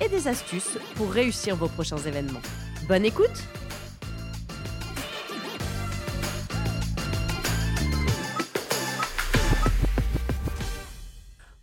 et des astuces pour réussir vos prochains événements. Bonne écoute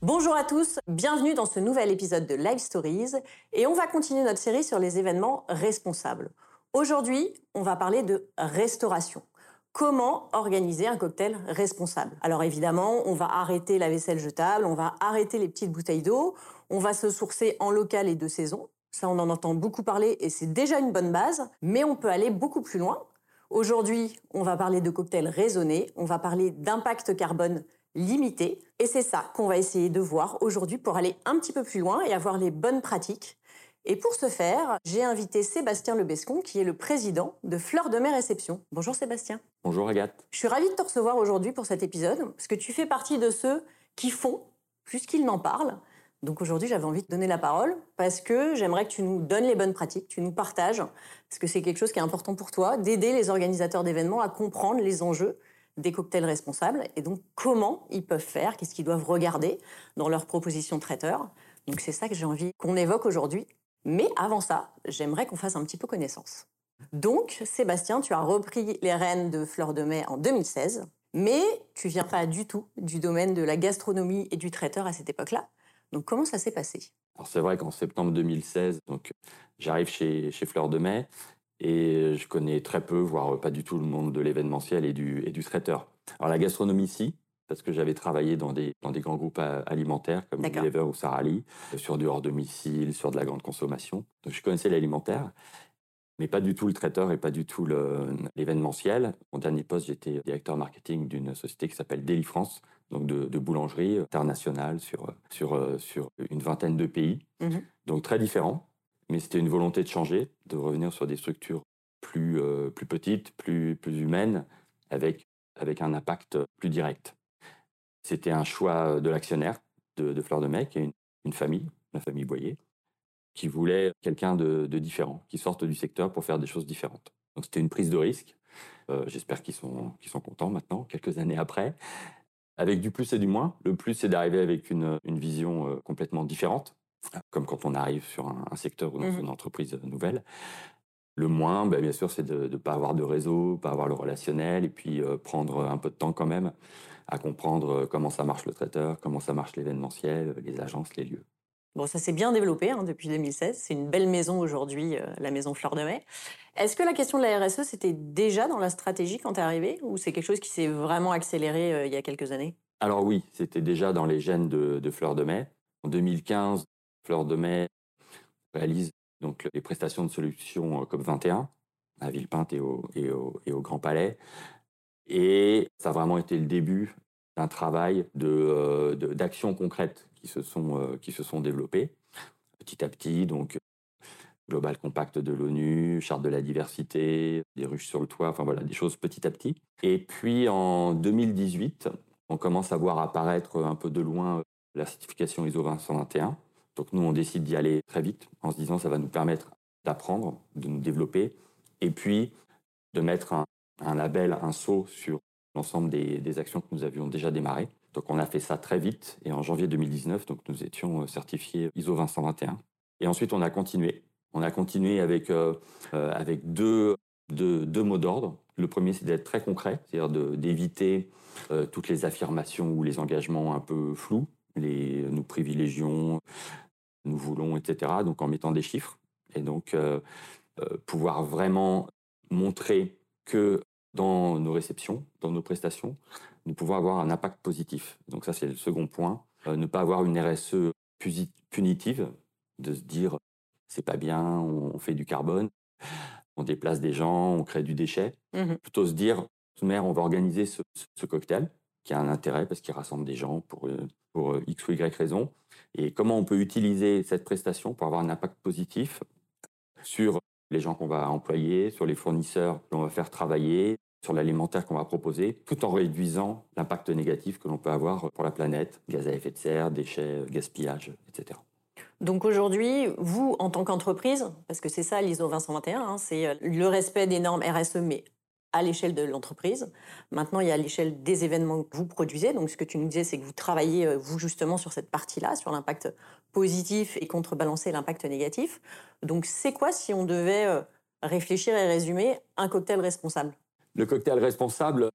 Bonjour à tous, bienvenue dans ce nouvel épisode de Live Stories et on va continuer notre série sur les événements responsables. Aujourd'hui, on va parler de restauration. Comment organiser un cocktail responsable? Alors évidemment, on va arrêter la vaisselle jetable, on va arrêter les petites bouteilles d'eau, on va se sourcer en local et de saison. Ça, on en entend beaucoup parler et c'est déjà une bonne base, mais on peut aller beaucoup plus loin. Aujourd'hui, on va parler de cocktails raisonnés, on va parler d'impact carbone limité, et c'est ça qu'on va essayer de voir aujourd'hui pour aller un petit peu plus loin et avoir les bonnes pratiques. Et pour ce faire, j'ai invité Sébastien Lebescon, qui est le président de Fleur de Mer Réception. Bonjour Sébastien. Bonjour Agathe. Je suis ravie de te recevoir aujourd'hui pour cet épisode, parce que tu fais partie de ceux qui font plus qu'ils n'en parlent. Donc aujourd'hui, j'avais envie de donner la parole parce que j'aimerais que tu nous donnes les bonnes pratiques, tu nous partages, parce que c'est quelque chose qui est important pour toi, d'aider les organisateurs d'événements à comprendre les enjeux des cocktails responsables et donc comment ils peuvent faire, qu'est-ce qu'ils doivent regarder dans leur proposition traiteur. Donc c'est ça que j'ai envie qu'on évoque aujourd'hui. Mais avant ça, j'aimerais qu'on fasse un petit peu connaissance. Donc, Sébastien, tu as repris les rênes de Fleur de Mai en 2016, mais tu viens pas du tout du domaine de la gastronomie et du traiteur à cette époque-là. Donc comment ça s'est passé? Alors c'est vrai qu'en septembre 2016, donc j'arrive chez, chez Fleur de Mai et je connais très peu, voire pas du tout le monde de l'événementiel et du, et du traiteur. Alors la gastronomie, si, parce que j'avais travaillé dans des, dans des grands groupes alimentaires comme Unilever ou Sarali, sur du hors domicile, sur de la grande consommation. Donc je connaissais l'alimentaire, mais pas du tout le traiteur et pas du tout l'événementiel. Mon dernier poste, j'étais directeur marketing d'une société qui s'appelle Deli France, donc de, boulangerie internationale sur, sur, sur une vingtaine de pays. Mmh donc très différent, mais c'était une volonté de changer, de revenir sur des structures plus, euh, plus petites, plus, plus humaines, avec, avec un impact plus direct. C'était un choix de l'actionnaire de, Fleur de Mai, qui est une, famille, la famille Boyer, qui voulait quelqu'un de, différent, qui sorte du secteur pour faire des choses différentes. Donc c'était une prise de risque. Euh, j'espère qu'ils sont, contents maintenant, quelques années après avec du plus et du moins. Le plus, c'est d'arriver avec une, vision euh, complètement différente, comme quand on arrive sur un, secteur ou dans mmh une entreprise nouvelle. Le moins, bah, bien sûr, c'est de ne pas avoir de réseau, pas avoir le relationnel, et puis euh, prendre un peu de temps quand même à comprendre euh, comment ça marche le traiteur, comment ça marche l'événementiel, les agences, les lieux. Bon, ça s'est bien développé hein, depuis 2016. C'est une belle maison aujourd'hui, la maison Fleur de Mai. Est-ce que la question de la RSE, c'était déjà dans la stratégie quand tu es arrivé ou c'est quelque chose qui s'est vraiment accéléré euh, il y a quelques années? Alors oui, c'était déjà dans les gènes de, Fleur de Mai. En 2015, Fleur de Mai réalise donc les prestations de solutions euh, COP21 à Villepinte et au, Grand Palais. Et ça a vraiment été le début d'un travail euh, d'actions de, concrètes qui se, sont, qui se sont développées petit à petit. Donc, Global Compact de l'ONU, Charte de la diversité, des ruches sur le toit, enfin voilà, des choses petit à petit. Et puis en 2018, on commence à voir apparaître un peu de loin la certification ISO 20121. Donc nous, on décide d'y aller très vite en se disant ça va nous permettre d'apprendre, de nous développer, et puis de mettre un, label, un saut sur l'ensemble des, des, actions que nous avions déjà démarrées. Donc on a fait ça très vite, et en janvier 2019, donc nous étions certifiés ISO 20121. Et ensuite, on a continué on a continué avec, euh, euh, deux, mots d'ordre. Le premier, c'est d'être très concret, c'est-à-dire d'éviter euh, toutes les affirmations ou les engagements un peu flous. Les, nous privilégions, nous voulons, etc. Donc en mettant des chiffres. Et donc pouvoir vraiment montrer que dans nos réceptions, dans nos prestations, nous pouvons avoir un impact positif. Donc ça, c'est le second point. ne pas avoir une RSE punitive, de se dire c'est pas bien, on, fait du carbone, on déplace des gens, on crée du déchet. Mmh Plutôt se dire, on va organiser ce, cocktail qui a un intérêt parce qu'il rassemble des gens pour, euh, pour euh, X ou Y raison. Et comment on peut utiliser cette prestation pour avoir un impact positif sur les gens qu'on va employer, sur les fournisseurs qu'on va faire travailler, sur l'alimentaire qu'on va proposer, tout en réduisant l'impact négatif que l'on peut avoir pour la planète, gaz à effet de serre, déchets, gaspillage, etc. Donc aujourd'hui, vous, en tant qu'entreprise, parce que c'est ça l'ISO 2121, hein, c'est euh, le respect des normes RSE, mais à l'échelle de l'entreprise. Maintenant, il y a l'échelle des événements que vous produisez. Donc, ce que tu nous disais, c'est que vous travaillez, euh, vous, justement, sur cette partie-là, sur l'impact positif et contrebalancer l'impact négatif. Donc, c'est quoi, si on devait euh, réfléchir et résumer, un cocktail responsable? Le cocktail responsable,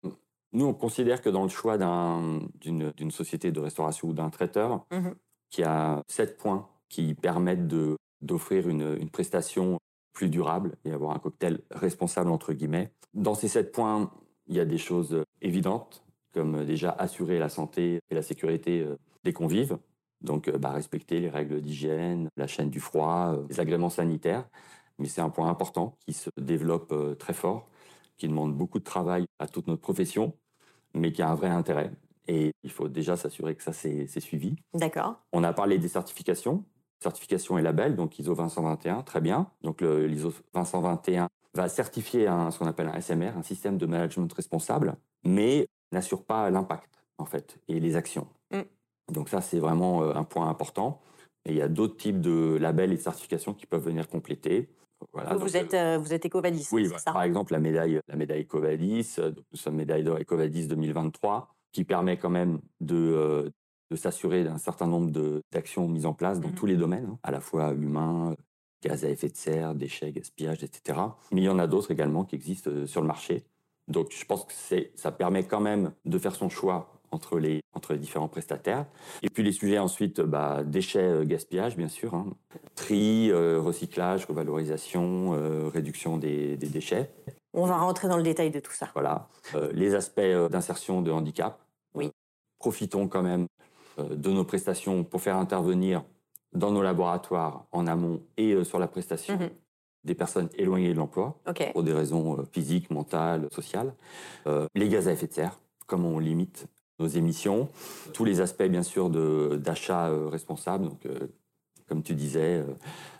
nous, on considère que dans le choix d'une société de restauration ou d'un traiteur, mmh qui a sept points qui permettent d'offrir une, une prestation plus durable et avoir un cocktail responsable, entre guillemets. Dans ces sept points, il y a des choses évidentes, comme déjà assurer la santé et la sécurité euh, des convives. Donc, euh, bah, respecter les règles d'hygiène, la chaîne du froid, euh, les agréments sanitaires. Mais c'est un point important qui se développe très fort, qui demande beaucoup de travail à toute notre profession, mais qui a un vrai intérêt. Et il faut déjà s'assurer que ça, c'est suivi. D'accord. On a parlé des certifications certification et label, donc ISO 2121, très bien. Donc l'ISO 2121 va certifier un, ce qu'on appelle un SMR, un système de management responsable, mais n'assure pas l'impact, en fait, et les actions. Mm. Donc ça, c'est vraiment euh, un point important. Et il y a d'autres types de labels et de certifications qui peuvent venir compléter. Voilà, vous, êtes, euh, vous êtes Ecovadis, Oui, ça? Par exemple, la médaille, la médaille Ecovadis, euh, nous sommes médaille d'or Ecovadis 2023, qui permet quand même de, de s'assurer d'un certain nombre d'actions mises en place dans mmh tous les domaines, hein, à la fois humains, gaz à effet de serre, déchets, gaspillage, etc. Mais il y en a d'autres également qui existent euh, sur le marché. Donc je pense que ça permet quand même de faire son choix entre les, entre les différents prestataires. Et puis les sujets ensuite, bah, déchets, euh, gaspillage, bien sûr, hein. tri, euh, recyclage, revalorisation, réduction des, des, déchets. On va rentrer dans le détail de tout ça. Voilà. les aspects d'insertion de handicap. Oui. profitons quand même euh, de nos prestations pour faire intervenir dans nos laboratoires en amont et euh, sur la prestation mhm. des personnes éloignées de l'emploi pour des raisons euh, physiques, mentales, sociales. les gaz à effet de serre, comment on limite nos émissions, tous les aspects bien sûr d'achat responsable, donc comme tu disais,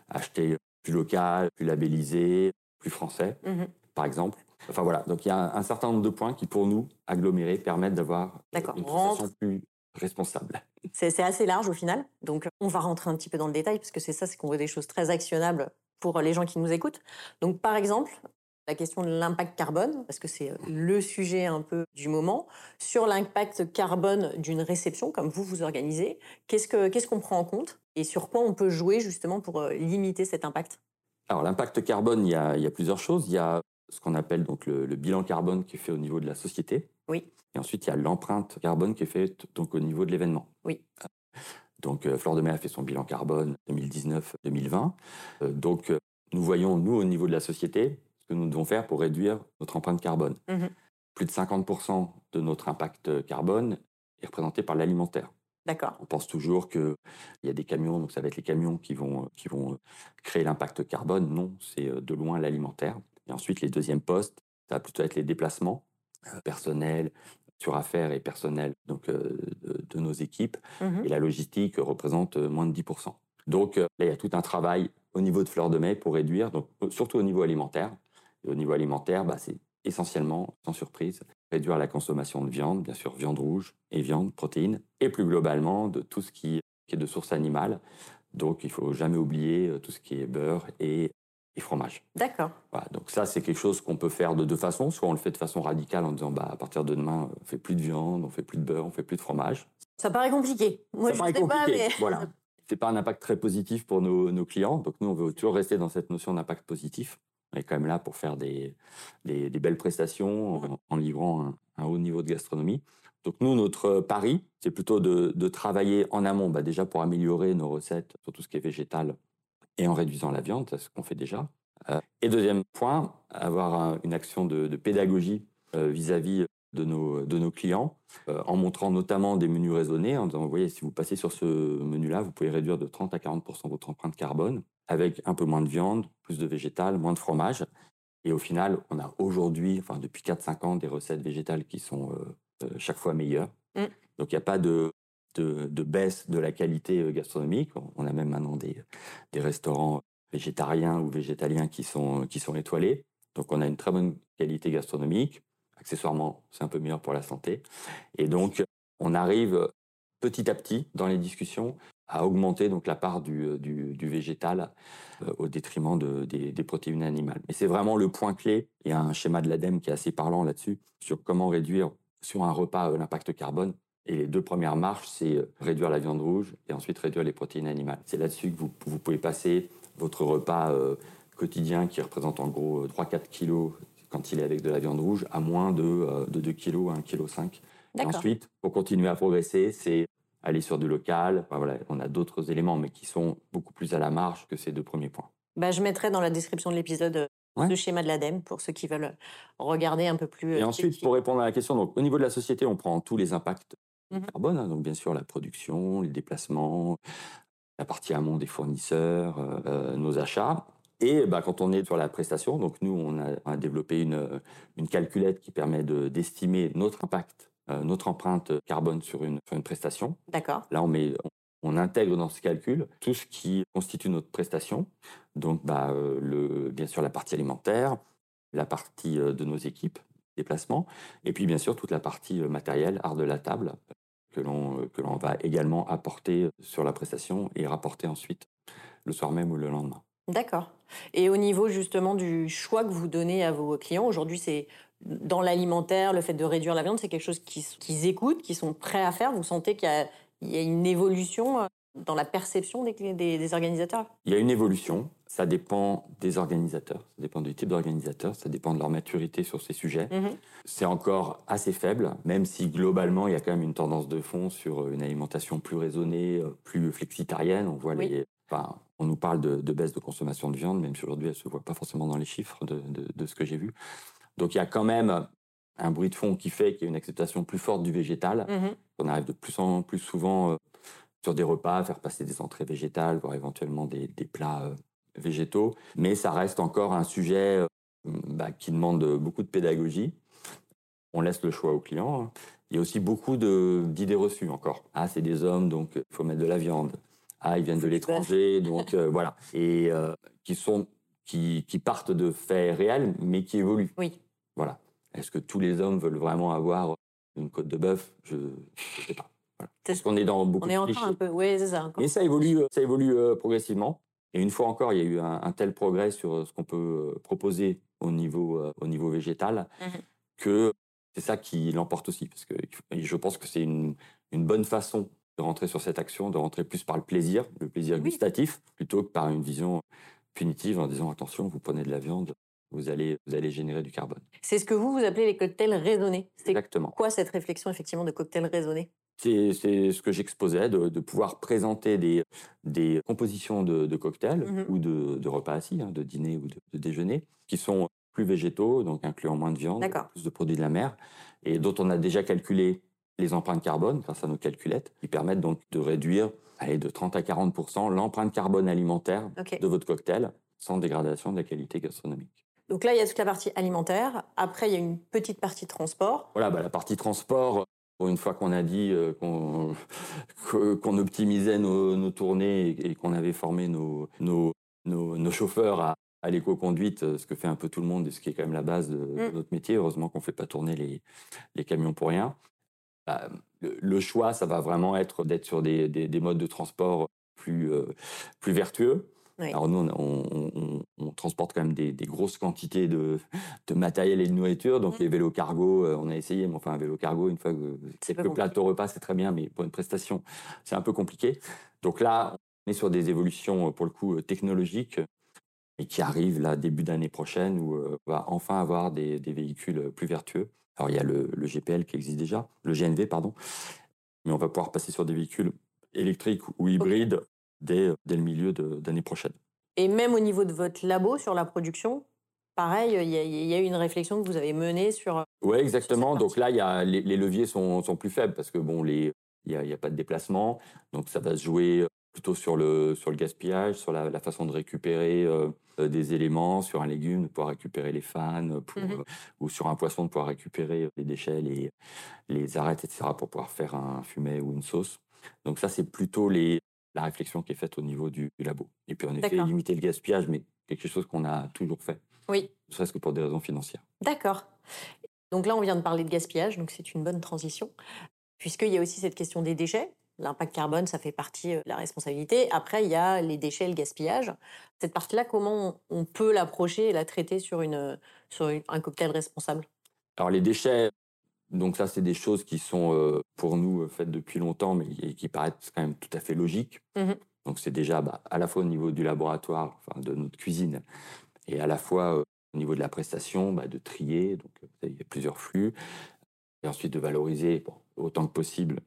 acheter plus local, plus labellisé, plus français, mhm. par exemple. Enfin voilà, donc il y a un, certain nombre de points qui pour nous, agglomérés, permettent d'avoir une prestation plus responsable. C'est assez large au final. Donc, on va rentrer un petit peu dans le détail, parce que c'est ça, c'est qu'on veut des choses très actionnables pour les gens qui nous écoutent. Donc, par exemple, la question de l'impact carbone, parce que c'est euh, le sujet un peu du moment. Sur l'impact carbone d'une réception, comme vous vous organisez, qu'est-ce qu'on prend en compte et sur quoi on peut jouer justement pour euh, limiter cet impact? Alors, l'impact carbone, il y, a, il y, a, plusieurs choses. Il y a ce qu'on appelle donc le, le bilan carbone qui est fait au niveau de la société. Oui. Et ensuite, il y a l'empreinte carbone qui est faite donc, au niveau de l'événement. Oui. Donc, euh, Fleur de Mer a fait son bilan carbone 2019-2020. Euh, donc, nous voyons, nous, au niveau de la société, que nous devons faire pour réduire notre empreinte carbone. Mmh Plus de 50% de notre impact carbone est représenté par l'alimentaire. D'accord. On pense toujours qu'il y a des camions, donc ça va être les camions qui vont, qui vont créer l'impact carbone. Non, c'est de loin l'alimentaire. Et ensuite, les deuxièmes postes, ça va plutôt être les déplacements personnels, sur affaires et personnel donc, euh, de, nos équipes. Mmh et la logistique représente euh, moins de 10%. Donc euh, là, il y a tout un travail au niveau de fleurs de mai pour réduire, donc, surtout au niveau alimentaire. Et au niveau alimentaire, bah, c'est essentiellement, sans surprise, réduire la consommation de viande, bien sûr viande rouge et viande, protéines, et plus globalement de tout ce qui, est de source animale. Donc il ne faut jamais oublier tout ce qui est beurre et et fromage. D'accord. Voilà, donc ça, c'est quelque chose qu'on peut faire de deux façons. Soit on le fait de façon radicale en disant, bah, à partir de demain, on fait plus de viande, on fait plus de beurre, on fait plus de fromage. Ça paraît compliqué. Moi, ça je paraît sais compliqué. Pas, mais... Voilà. C'est pas un impact très positif pour nos, nos, clients. Donc nous, on veut toujours rester dans cette notion d'impact positif. On est quand même là pour faire des, des, belles prestations en, en livrant un, un, haut niveau de gastronomie. Donc nous, notre pari, c'est plutôt de, de, travailler en amont, bah, déjà pour améliorer nos recettes sur tout ce qui est végétal et en réduisant la viande, c'est ce qu'on fait déjà. Euh, et deuxième point, avoir une action de, pédagogie euh, vis-à-vis de nos, de nos clients, euh, en montrant notamment des menus raisonnés, en disant, vous voyez, si vous passez sur ce menu-là, vous pouvez réduire de 30 à 40% votre empreinte carbone, avec un peu moins de viande, plus de végétal, moins de fromage. Et au final, on a aujourd'hui, enfin depuis 4-5 ans, des recettes végétales qui sont chaque fois meilleures. Mm. Donc il n'y a pas de, de, de, baisse de la qualité gastronomique. On a même maintenant des, des restaurants végétariens ou végétaliens qui sont, qui sont étoilés. Donc on a une très bonne qualité gastronomique. Accessoirement, c'est un peu meilleur pour la santé. Et donc, on arrive petit à petit dans les discussions à augmenter donc la part du, euh, du, végétal euh, au détriment de, des, des, protéines animales. Mais c'est vraiment le point clé. Il y a un schéma de l'ADEME qui est assez parlant là-dessus sur comment réduire sur un repas euh, l'impact carbone. Et les deux premières marches, c'est réduire la viande rouge et ensuite réduire les protéines animales. C'est là-dessus que vous, vous, pouvez passer votre repas quotidien qui représente en gros 3-4 kilos quand il est avec de la viande rouge à moins de, de 2 kilos à 1,5 kg. Et ensuite, pour continuer à progresser, c'est aller sur du local. voilà, on a d'autres éléments, mais qui sont beaucoup plus à la marge que ces deux premiers points. Bah, je mettrai dans la description de l'épisode euh, le schéma de l'ADEME pour ceux qui veulent regarder un peu plus. Et euh, ensuite, pour répondre à la question, donc, au niveau de la société, on prend tous les impacts mmh carbone, hein, donc bien sûr la production, les déplacements, la partie amont des fournisseurs, euh, nos achats. Et bah, quand on est sur la prestation, donc nous, on a, développé une, une calculette qui permet d'estimer notre impact euh, notre empreinte carbone sur une, une prestation. D'accord. Là, on, met, on, intègre dans ce calcul tout ce qui constitue notre prestation. Donc, bah, euh, le, bien sûr, la partie alimentaire, la partie euh, de nos équipes, déplacements, et puis bien sûr toute la partie matérielle, art de la table, que l'on que l'on va également apporter sur la prestation et rapporter ensuite le soir même ou le lendemain. D'accord. Et au niveau justement du choix que vous donnez à vos clients, aujourd'hui c'est dans l'alimentaire, le fait de réduire la viande, c'est quelque chose qu'ils écoutent, qu'ils sont prêts à faire? Vous sentez qu'il y, a une évolution euh, dans la perception des, organisateurs? Il y a une évolution. Ça dépend des organisateurs, ça dépend du type d'organisateur, ça dépend de leur maturité sur ces sujets. Mhm. C'est encore assez faible, même si globalement il y a quand même une tendance de fond sur une alimentation plus raisonnée, euh, plus flexitarienne. On voit les, enfin, on nous parle de, baisse de consommation de viande, même si aujourd'hui elle se voit pas forcément dans les chiffres de, de ce que j'ai vu. Donc il y a quand même un bruit de fond qui fait qu'il y a une acceptation plus forte du végétal. Mmh On arrive de plus en plus souvent euh, sur des repas faire passer des entrées végétales, voire éventuellement des, plats euh, végétaux. Mais ça reste encore un sujet euh, bah, qui demande beaucoup de pédagogie. On laisse le choix aux clients. Hein. Il y a aussi beaucoup d'idées reçues encore. Ah, c'est des hommes, donc il faut mettre de la viande. Ah, ils viennent de l'étranger, donc voilà. Et qui sont qui, qui, partent de faits réels, mais qui évoluent. Oui. Voilà. Est-ce que tous les hommes veulent vraiment avoir une côte de bœuf? Je ne sais pas. Voilà. Parce qu'on est dans beaucoup on est encore un peu, oui, c'est ça. Mais ça évolue, euh, ça évolue euh, progressivement. Et une fois encore, il y a eu un, tel progrès sur euh, ce qu'on peut proposer au niveau, au niveau végétal mmh que c'est ça qui l'emporte aussi. Parce que je pense que c'est une, une, bonne façon de rentrer sur cette action, de rentrer plus par le plaisir, le plaisir gustatif, plutôt que par une vision punitive en disant attention, vous prenez de la viande, vous allez, vous allez générer du carbone. C'est ce que vous, vous appelez les cocktails raisonnés. Exactement. quoi cette réflexion effectivement de cocktails raisonnés? C'est ce que j'exposais, de, pouvoir présenter des, des compositions de, cocktails mmh ou de, repas assis, hein, de dîner ou de, déjeuner, qui sont plus végétaux, donc incluant moins de viande, plus de produits de la mer, et dont on a déjà calculé les empreintes carbone grâce à nos calculettes, qui permettent donc de réduire allez, de 30 à 40 l'empreinte carbone alimentaire de votre cocktail sans dégradation de la qualité gastronomique. Donc là, il y a toute la partie alimentaire. Après, il y a une petite partie transport. Voilà, bah, la partie transport, une fois qu'on a dit euh, qu'on optimisait nos, tournées et, qu'on avait formé nos, nos, nos, chauffeurs à, à l'éco-conduite, ce que fait un peu tout le monde et ce qui est quand même la base de, mm. notre métier. Heureusement qu'on ne fait pas tourner les, les camions pour rien. Bah, le choix, ça va vraiment être d'être sur des, des, modes de transport plus, euh, plus vertueux. Alors nous, on, on, transporte quand même des, des grosses quantités de, de, matériel et de nourriture. Donc mmh. les vélos cargo, euh, on a essayé, mais enfin un vélo cargo, une fois que quelques plats au repas, c'est très bien, mais pour une prestation, c'est un peu compliqué. Donc là, on est sur des évolutions, euh, pour le coup, technologiques et qui arrivent là début d'année prochaine où on va enfin avoir des, des véhicules plus vertueux. Alors, il y a le, GPL qui existe déjà, le GNV, pardon, mais on va pouvoir passer sur des véhicules électriques ou hybrides dès, dès le milieu d'année prochaine. Et même au niveau de votre labo sur la production, pareil, il y, a eu une réflexion que vous avez menée sur. Oui, exactement. Donc là, y a, les, leviers sont, sont, plus faibles parce que bon, il n'y a, a, pas de déplacement. Donc ça va se jouer plutôt sur le, sur le gaspillage, sur la, façon de récupérer euh, euh, des éléments, sur un légume, de pouvoir récupérer les fans, mmh ou sur un poisson, de pouvoir récupérer les déchets, les, les arêtes, etc., pour pouvoir faire un fumet ou une sauce. Donc ça, c'est plutôt les, la réflexion qui est faite au niveau du, labo. Et puis en effet, limiter le gaspillage, mais quelque chose qu'on a toujours fait. Oui. Ne serait-ce que pour des raisons financières. D'accord. Donc là, on vient de parler de gaspillage, donc c'est une bonne transition, puisqu'il y a aussi cette question des déchets. L'impact carbone, ça fait partie euh, de la responsabilité. Après, il y a les déchets, le gaspillage. Cette partie-là, comment on peut l'approcher et la traiter sur, une, sur un cocktail responsable? Alors les déchets, donc ça, c'est des choses qui sont euh, pour nous euh, faites depuis longtemps, mais qui paraissent quand même tout à fait logiques. Mmh donc c'est déjà bah, à la fois au niveau du laboratoire, enfin, de notre cuisine, et à la fois euh, au niveau de la prestation, bah, de trier. Donc il y a plusieurs flux, et ensuite de valoriser autant que possible,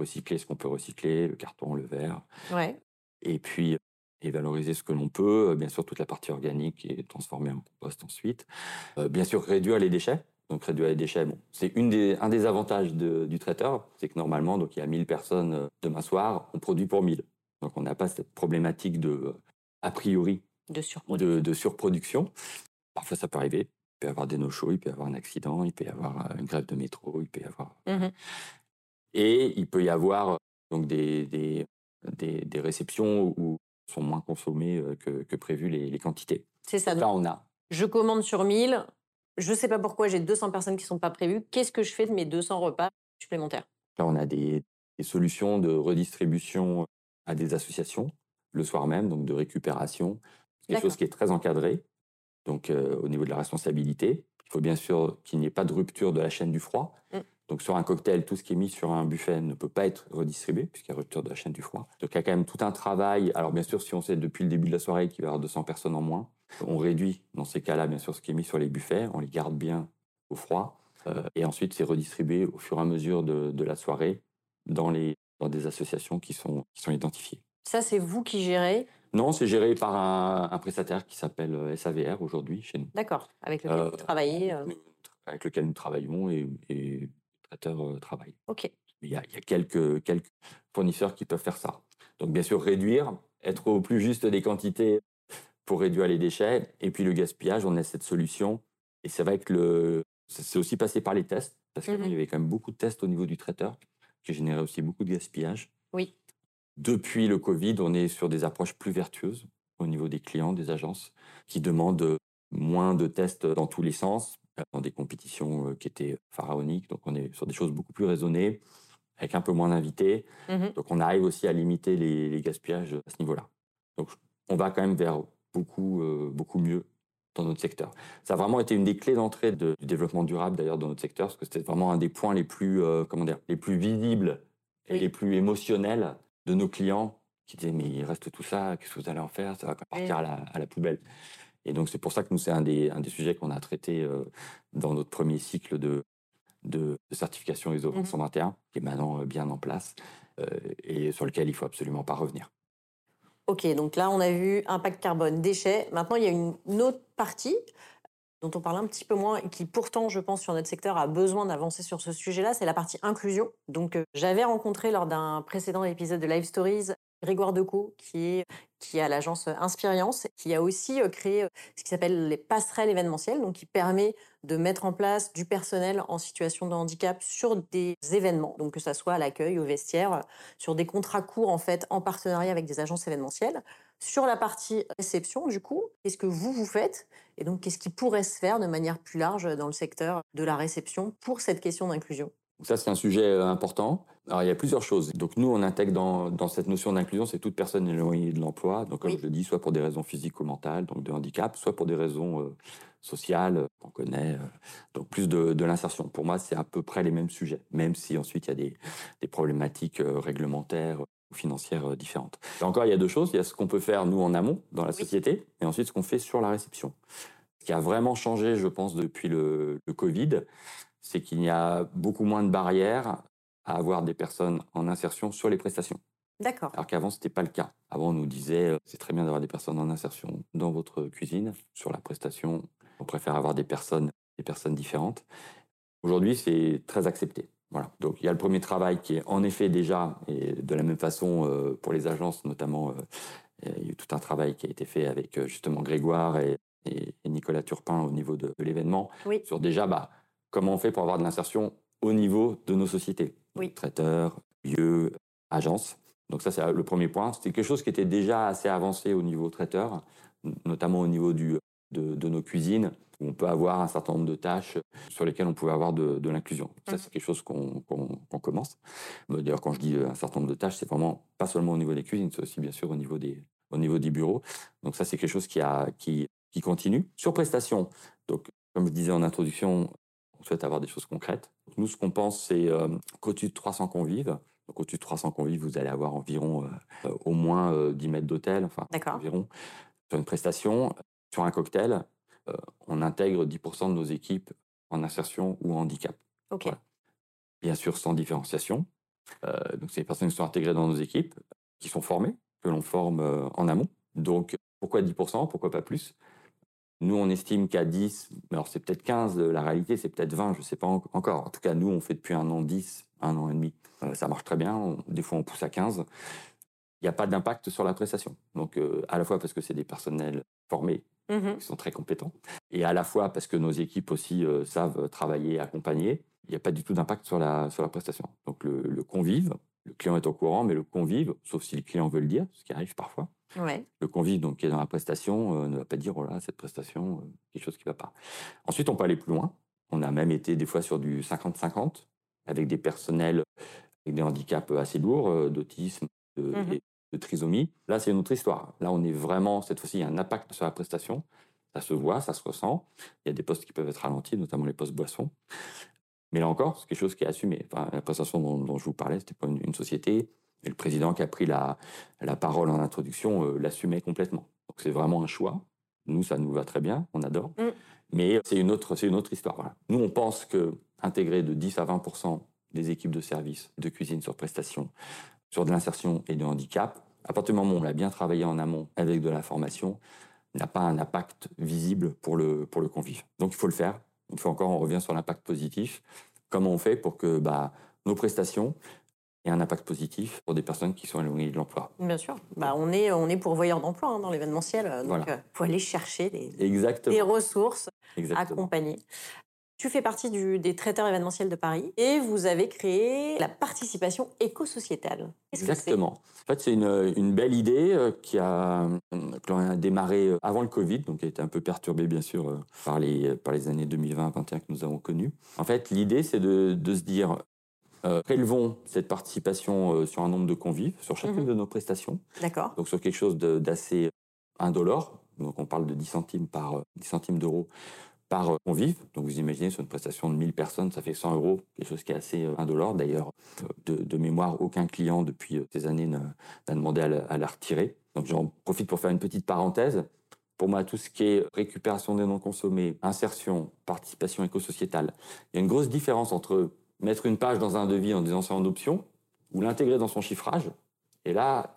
recycler ce qu'on peut recycler, le carton, le verre. Ouais. Et puis et valoriser ce que l'on peut, bien sûr toute la partie organique et transformer en compost ensuite. bien sûr réduire les déchets, donc réduire les déchets. Bon, c'est des, un des avantages du traiteur, c'est que normalement, donc il y a 1000 personnes euh, demain soir, on produit pour 1000. Donc on n'a pas cette problématique de, euh, a priori, de surproduction. De, surproduction. Parfois ça peut arriver. Il peut y avoir des no-shows, il peut y avoir un accident, il peut y avoir euh, une grève de métro, il peut y avoir. Mmh Et il peut y avoir donc des, des, des, réceptions où sont moins consommées que, que prévu les, les quantités. C'est ça. là, on a. Je commande sur 1000, je ne sais pas pourquoi j'ai 200 personnes qui ne sont pas prévues. Qu'est-ce que je fais de mes 200 repas supplémentaires? Là, on a des, solutions de redistribution à des associations le soir même, donc de récupération. Quelque chose qui est très encadré, donc euh, au niveau de la responsabilité. Il faut bien sûr qu'il n'y ait pas de rupture de la chaîne du froid. Mmh. Donc sur un cocktail, tout ce qui est mis sur un buffet ne peut pas être redistribué puisqu'il y a rupture de la chaîne du froid. Donc il y a quand même tout un travail. Alors bien sûr, si on sait depuis le début de la soirée qu'il va y avoir 200 personnes en moins, on réduit dans ces cas-là bien sûr ce qui est mis sur les buffets, on les garde bien au froid euh, et ensuite c'est redistribué au fur et à mesure de, la soirée dans, les, dans des associations qui sont, qui sont identifiées. Ça, c'est vous qui gérez? Non, c'est géré par un, prestataire qui s'appelle euh, SAVR aujourd'hui chez nous. D'accord, avec lequel vous travaillez Avec lequel nous travaillons et, et OK. Il y a, il y a quelques, quelques fournisseurs qui peuvent faire ça. Donc, bien sûr, réduire, être au plus juste des quantités pour réduire les déchets. Et puis, le gaspillage, on a cette solution. Et c'est vrai que le, c'est aussi passé par les tests, parce qu'il mmh y avait quand même beaucoup de tests au niveau du traiteur, qui généraient aussi beaucoup de gaspillage. Oui. Depuis le Covid, on est sur des approches plus vertueuses au niveau des clients, des agences, qui demandent moins de tests dans tous les sens, dans des compétitions qui étaient pharaoniques. Donc, on est sur des choses beaucoup plus raisonnées, avec un peu moins d'invités. Mmh Donc, on arrive aussi à limiter les, gaspillages à ce niveau-là. Donc, on va quand même vers beaucoup, beaucoup mieux dans notre secteur. Ça a vraiment été une des clés d'entrée du développement durable, d'ailleurs, dans notre secteur, parce que c'était vraiment un des points les plus, comment dire, les plus visibles et les plus émotionnels de nos clients qui disaient mais il reste tout ça, qu'est-ce que vous allez en faire? Ça va partir à, la, à la poubelle. Et donc, c'est pour ça que nous, c'est un des, un des sujets qu'on a traité euh, dans notre premier cycle de, de, certification ISO 221, mmh qui est maintenant euh, bien en place euh, et sur lequel il faut absolument pas revenir. Ok, donc là, on a vu impact carbone, déchets. Maintenant, il y a une autre partie dont on parle un petit peu moins et qui pourtant, je pense, sur notre secteur a besoin d'avancer sur ce sujet-là, c'est la partie inclusion. Donc, j'avais rencontré lors d'un précédent épisode de Live Stories Grégoire Decaux, qui est qui a l'agence Inspirience, qui a aussi créé ce qui s'appelle les passerelles événementielles, donc qui permet de mettre en place du personnel en situation de handicap sur des événements, donc que ça soit à l'accueil, au vestiaire, sur des contrats courts en fait en partenariat avec des agences événementielles. Sur la partie réception, du coup, qu'est-ce que vous vous faites et donc qu'est-ce qui pourrait se faire de manière plus large dans le secteur de la réception pour cette question d'inclusion? Ça, c'est un sujet euh, important. Alors, il y a plusieurs choses. Donc, nous, on intègre dans, dans cette notion d'inclusion, c'est toute personne éloignée de l'emploi. Donc, comme je le dis, soit pour des raisons physiques ou mentales, donc de handicap, soit pour des raisons euh, sociales, euh, qu'on connaît, donc plus de, de l'insertion. Pour moi, c'est à peu près les mêmes sujets, même si ensuite il y a des, des problématiques réglementaires ou financières différentes. Et encore, il y a deux choses. Il y a ce qu'on peut faire, nous, en amont, dans la société, et ensuite ce qu'on fait sur la réception. Ce qui a vraiment changé, je pense, depuis le, le Covid, c'est qu'il y a beaucoup moins de barrières à avoir des personnes en insertion sur les prestations. D'accord. Alors qu'avant, ce n'était pas le cas. Avant, on nous disait, euh, c'est très bien d'avoir des personnes en insertion dans votre cuisine. Sur la prestation, on préfère avoir des personnes, des personnes différentes. Aujourd'hui, c'est très accepté. Voilà. Donc, il y a le premier travail qui est en effet déjà, et de la même façon euh, pour les agences notamment, euh, il y a eu tout un travail qui a été fait avec justement Grégoire et, Nicolas Turpin au niveau de, l'événement, oui. sur déjà bah, comment on fait pour avoir de l'insertion au niveau de nos sociétés. Oui. Traiteurs, lieux, agences. Donc ça, c'est le premier point. C'était quelque chose qui était déjà assez avancé au niveau traiteur, notamment au niveau du, de, nos cuisines, où on peut avoir un certain nombre de tâches sur lesquelles on pouvait avoir de, l'inclusion. Ça, mmh. c'est quelque chose qu'on commence. D'ailleurs, quand je dis un certain nombre de tâches, c'est vraiment pas seulement au niveau des cuisines, c'est aussi bien sûr au niveau des, au niveau des bureaux. Donc ça, c'est quelque chose qui, a, qui, qui continue. Sur prestation, donc comme je disais en introduction, on souhaite avoir des choses concrètes. Nous, ce qu'on pense, c'est euh, qu'au-dessus de 300 convives, donc au-dessus de 300 convives, vous allez avoir environ euh, euh, au moins 10 mètres d'hôtel, enfin environ, sur une prestation. Sur un cocktail, on intègre 10% de nos équipes en insertion ou en handicap. Bien sûr, sans différenciation. donc, c'est des personnes qui sont intégrées dans nos équipes, qui sont formées, que l'on forme en amont. Donc, pourquoi 10% Pourquoi pas plus? Nous, on estime qu'à 10, alors c'est peut-être 15, la réalité c'est peut-être 20, je ne sais pas encore. En tout cas, nous, on fait depuis un an 10, un an et demi. Euh, ça marche très bien, des fois on pousse à 15. Il n'y a pas d'impact sur la prestation. Donc, euh, à la fois parce que c'est des personnels formés, mmh qui sont très compétents, et à la fois parce que nos équipes aussi euh, savent travailler, accompagner, il n'y a pas du tout d'impact sur la, sur la prestation. Donc, le, le convive, le client est au courant, mais le convive, sauf si le client veut le dire, ce qui arrive parfois, le convive donc, qui est dans la prestation euh, ne va pas dire, oh là, cette prestation, euh, quelque chose qui ne va pas. Ensuite, on peut aller plus loin. On a même été des fois sur du 50-50, avec des personnels avec des handicaps assez lourds, euh, d'autisme, de, mmh de, trisomie. Là, c'est une autre histoire. Là, on est vraiment, cette fois-ci, il y a un impact sur la prestation. Ça se voit, ça se ressent. Il y a des postes qui peuvent être ralentis, notamment les postes boissons. Mais là encore, c'est quelque chose qui est assumé. Enfin, la prestation dont, je vous parlais, c'était pas une société et le président qui a pris la, la parole en introduction euh, l'assumait complètement. Donc c'est vraiment un choix. Nous, ça nous va très bien, on adore. Mm. Mais c'est une autre, c'est une autre histoire. Nous, on pense que intégrer de 10 à 20% des équipes de service, de cuisine sur prestation, sur de l'insertion et de handicap, à partir du moment où on l'a bien travaillé en amont avec de la formation, n'a pas un impact visible pour le, pour le convive. Donc il faut le faire. Une fois encore, on revient sur l'impact positif. Comment on fait pour que bah, nos prestations et un impact positif pour des personnes qui sont éloignées de l'emploi. Bien sûr. Bah, on, est, on est pourvoyeur d'emploi hein, dans l'événementiel, euh, donc il euh, faut aller chercher des, des ressources, accompagner. Tu fais partie du, des traiteurs événementiels de Paris et vous avez créé la participation éco-sociétale. Exactement. En fait, c'est une, une, belle idée euh, qui a, démarré avant le Covid, donc qui a été un peu perturbée, bien sûr, par les, par les années 2020-2021 que nous avons connues. En fait, l'idée, c'est de, de, se dire, euh, prélevons cette participation euh, sur un nombre de convives, sur chacune mhm. de nos prestations. D'accord. Donc sur quelque chose d'assez indolore. Donc on parle de 10 centimes par 10 euh, centimes d'euros par convive. Donc vous imaginez sur une prestation de 1000 personnes, ça fait 100 euros, quelque chose qui est assez indolore. D'ailleurs, de, mémoire, aucun client depuis ces années n'a demandé à la, retirer. Donc j'en profite pour faire une petite parenthèse. Pour moi, tout ce qui est récupération des non consommés, insertion, participation éco-sociétale, il y a une grosse différence entre mettre une page dans un devis en disant c'est en option, ou l'intégrer dans son chiffrage. Et là,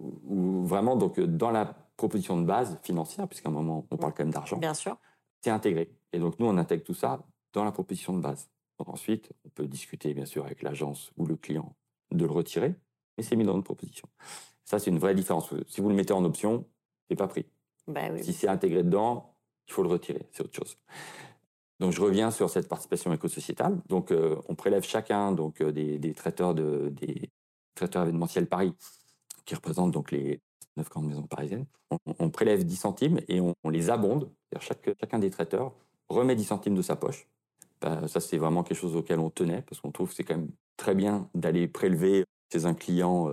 ou vraiment donc dans la proposition de base financière, puisqu'à un moment on parle quand même d'argent. Bien sûr. C'est intégré. Et donc nous on intègre tout ça dans la proposition de base. Donc ensuite, on peut discuter bien sûr avec l'agence ou le client de le retirer, mais c'est mis dans notre proposition. Ça c'est une vraie différence. Si vous le mettez en option, c'est pas pris. Bah oui. Si c'est intégré dedans, il faut le retirer, c'est autre chose. Donc je reviens sur cette participation éco-sociétale. Donc euh, on prélève chacun donc euh, des, traiteurs de des traiteurs événementiels Paris qui représentent donc les neuf grandes maisons parisiennes. On, prélève 10 centimes et on, les abonde. Chaque, chacun des traiteurs remet 10 centimes de sa poche. Bah, ça c'est vraiment quelque chose auquel on tenait parce qu'on trouve que c'est quand même très bien d'aller prélever chez un client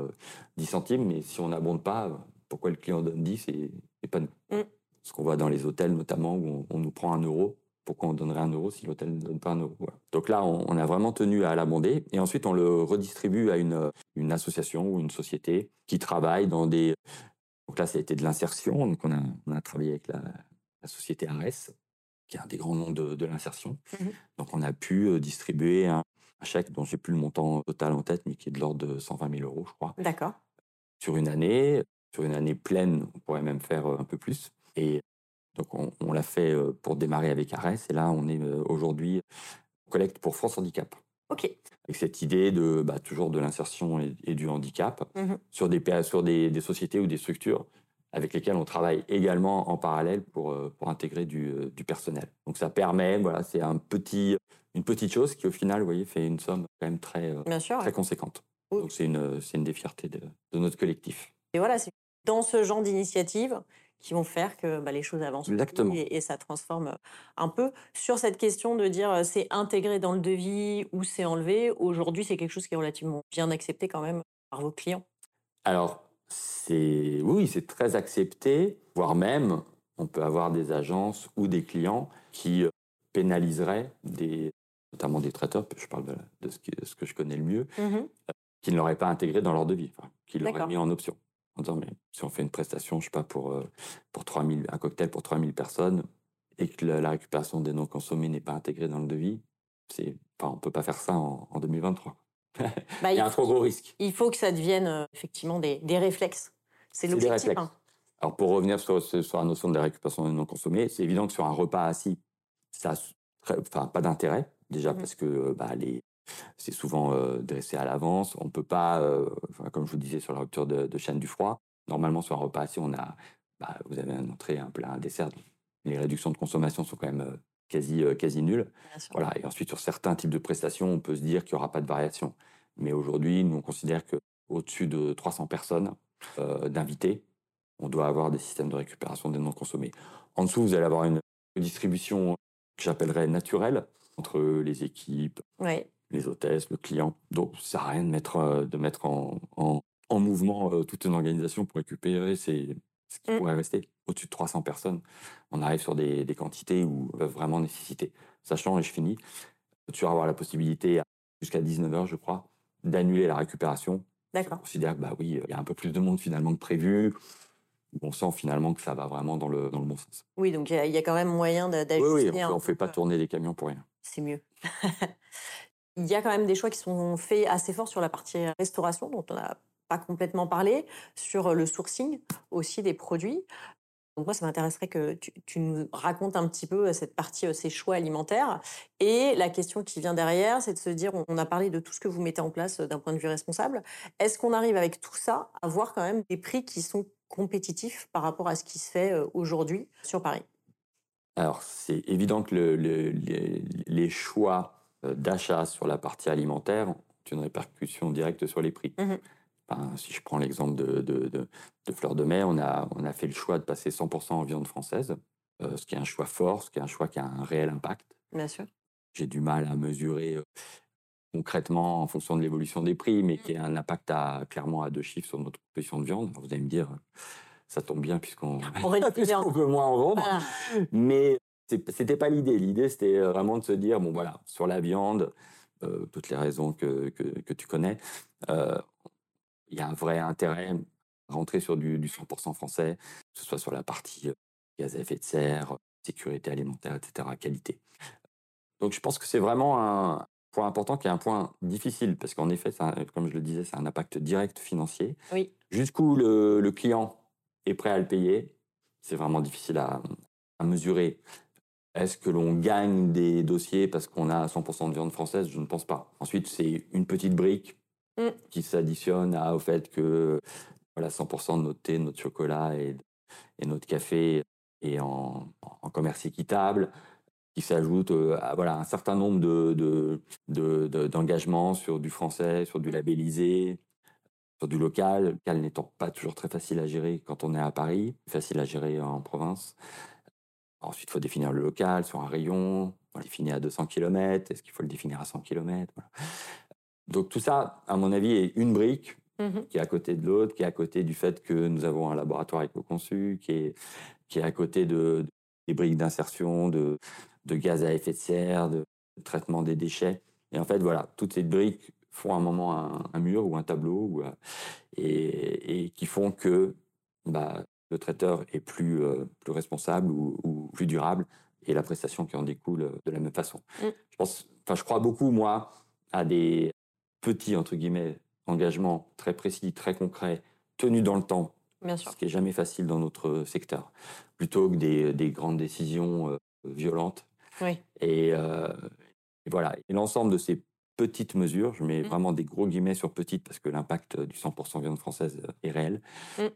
10 euh, centimes, mais si on n'abonde pas, pourquoi le client donne 10 et, pas nous? Mm. Ce qu'on voit dans les hôtels notamment où on, on nous prend un euro pourquoi on donnerait un euro si l'hôtel ne donne pas un euro Donc là, on, a vraiment tenu à l'abonder. Et ensuite, on le redistribue à une, une association ou une société qui travaille dans des... Donc là, ça a été de l'insertion. Donc on a, on a travaillé avec la, société Ares, qui est un des grands noms de, l'insertion. Mmh Donc on a pu euh, distribuer un, chèque dont j'ai plus le montant total en tête, mais qui est de l'ordre de 120 000 euros, je crois. D'accord. Sur une année, sur une année pleine, on pourrait même faire euh, un peu plus. Et donc on, l'a fait euh, pour démarrer avec Arès et là on est euh, aujourd'hui collecte pour France Handicap. Ok. Avec cette idée de bah, toujours de l'insertion et, du handicap mmh sur, des, sur des, sociétés ou des structures avec lesquelles on travaille également en parallèle pour, euh, pour intégrer du, du personnel. Donc ça permet, voilà, c'est un petit, une petite chose qui au final, vous voyez, fait une somme quand même très, très conséquente. Donc c'est une, une des fiertés de, notre collectif. Et voilà, c'est dans ce genre d'initiatives qui vont faire que bah, les choses avancent Exactement. Et, et, ça transforme un peu. Sur cette question de dire c'est intégré dans le devis ou c'est enlevé, aujourd'hui c'est quelque chose qui est relativement bien accepté quand même par vos clients. Alors, c'est oui, c'est très accepté, voire même on peut avoir des agences ou des clients qui pénaliseraient des, notamment des traiteurs, je parle de, ce, que, je connais le mieux, mmh qui ne l'auraient pas intégré dans leur devis, enfin, qui l'auraient mis en option. En disant, mais si on fait une prestation, je sais pas, pour, pour 3000, un cocktail pour 3000 personnes, et que la, récupération des non consommés n'est pas intégrée dans le devis, c'est, enfin, on peut pas faire ça en, 2023. Bah, il y a un trop gros risque. Il faut que ça devienne effectivement des, des réflexes. C'est l'objectif. Hein. Alors pour revenir sur, sur, la notion de la récupération des non consommés, c'est évident que sur un repas assis, ça enfin, pas d'intérêt, déjà mmh parce que bah, les, c'est souvent dressé à l'avance. On ne peut pas, comme je vous disais sur la rupture de, chaîne du froid, normalement sur un repas assis, on a, bah, vous avez un entrée, un plat, un dessert. Les réductions de consommation sont quand même quasi, quasi nulles. Voilà. Et ensuite, sur certains types de prestations, on peut se dire qu'il n'y aura pas de variation. Mais aujourd'hui, nous, on considère qu'au-dessus de 300 personnes d'invités, on doit avoir des systèmes de récupération des non consommés. En dessous, vous allez avoir une distribution que j'appellerais naturelle entre les équipes, les hôtesses, le client. Donc, ça sert à rien de mettre, euh, de mettre en, en, mouvement euh, toute une organisation pour récupérer ces, ce qui mmh. pourrait rester. Au-dessus de 300 personnes, on arrive sur des, des quantités où on va vraiment nécessiter. Sachant, et je finis, tu vas avoir la possibilité, jusqu'à 19h, je crois, d'annuler la récupération. D'accord. On considère que, bah oui, il y a un peu plus de monde finalement que prévu on sent finalement que ça va vraiment dans le, dans le bon sens. Oui, donc il y, a quand même moyen d'ajuster. Oui, oui, on ne fait pas tourner les camions pour rien. C'est mieux. il y a quand même des choix qui sont faits assez forts sur la partie restauration, dont on n'a pas complètement parlé, sur le sourcing aussi des produits. Donc moi, ça m'intéresserait que tu, nous racontes un petit peu cette partie, ces choix alimentaires. Et la question qui vient derrière, c'est de se dire, on a parlé de tout ce que vous mettez en place d'un point de vue responsable. Est-ce qu'on arrive avec tout ça à voir quand même des prix qui sont compétitif par rapport à ce qui se fait aujourd'hui sur Paris? Alors, c'est évident que les, choix d'achat sur la partie alimentaire ont une répercussion directe sur les prix. Mmh si je prends l'exemple de, de, de, Fleur de Mai, on a, on a fait le choix de passer 100% en viande française, ce qui est un choix fort, ce qui est un choix qui a un réel impact. Bien sûr. J'ai du mal à mesurer concrètement en fonction de l'évolution des prix, mais mmh. qui a un impact à, clairement à deux chiffres sur notre position de viande. vous allez me dire, ça tombe bien puisqu'on peut moins en vendre. Mais c'était pas l'idée. L'idée, c'était vraiment de se dire, bon voilà, sur la viande, euh, toutes les raisons que, que, tu connais, euh, il y a un vrai intérêt à rentrer sur du, du 100% français, que ce soit sur la partie euh, gaz à effet de serre, sécurité alimentaire, etc., qualité. Donc je pense que c'est vraiment un, point important qui est un point difficile, parce qu'en effet, comme je le disais, c'est un impact direct financier. Oui. Jusqu'où le, client est prêt à le payer, c'est vraiment difficile à, mesurer. Est-ce que l'on gagne des dossiers parce qu'on a 100% de viande française? Je ne pense pas. Ensuite, c'est une petite brique mm. qui s'additionne au fait que voilà, 100% de notre thé, notre chocolat et, et notre café est en, en commerce équitable qui s'ajoute à voilà, un certain nombre d'engagements de, de, sur du français, sur du labellisé, sur du local, le local n'étant pas toujours très facile à gérer quand on est à Paris, facile à gérer en province. Ensuite, il faut définir le local sur un rayon, on le définit à 200 km, est-ce qu'il faut le définir à 100 km Donc tout ça, à mon avis, est une brique mmh qui est à côté de l'autre, qui est à côté du fait que nous avons un laboratoire éco-conçu, qui est, qui est à côté de, des briques d'insertion, de, de gaz à effet de serre, de, traitement des déchets. Et en fait, voilà, toutes ces briques font un moment un, mur ou un tableau ou, euh, et, qui font que bah, le traiteur est plus, euh, plus responsable ou, plus durable et la prestation qui en découle euh, de la même façon. Mm. Je pense, enfin, je crois beaucoup, moi, à des petits, entre guillemets, engagements très précis, très concrets, tenus dans le temps, Bien sûr. ce qui est jamais facile dans notre secteur, plutôt que des, des grandes décisions violentes euh, et, voilà. Et l'ensemble de ces petites mesures, je mets mmh. vraiment des gros guillemets sur petites parce que l'impact du 100% viande française est réel, euh,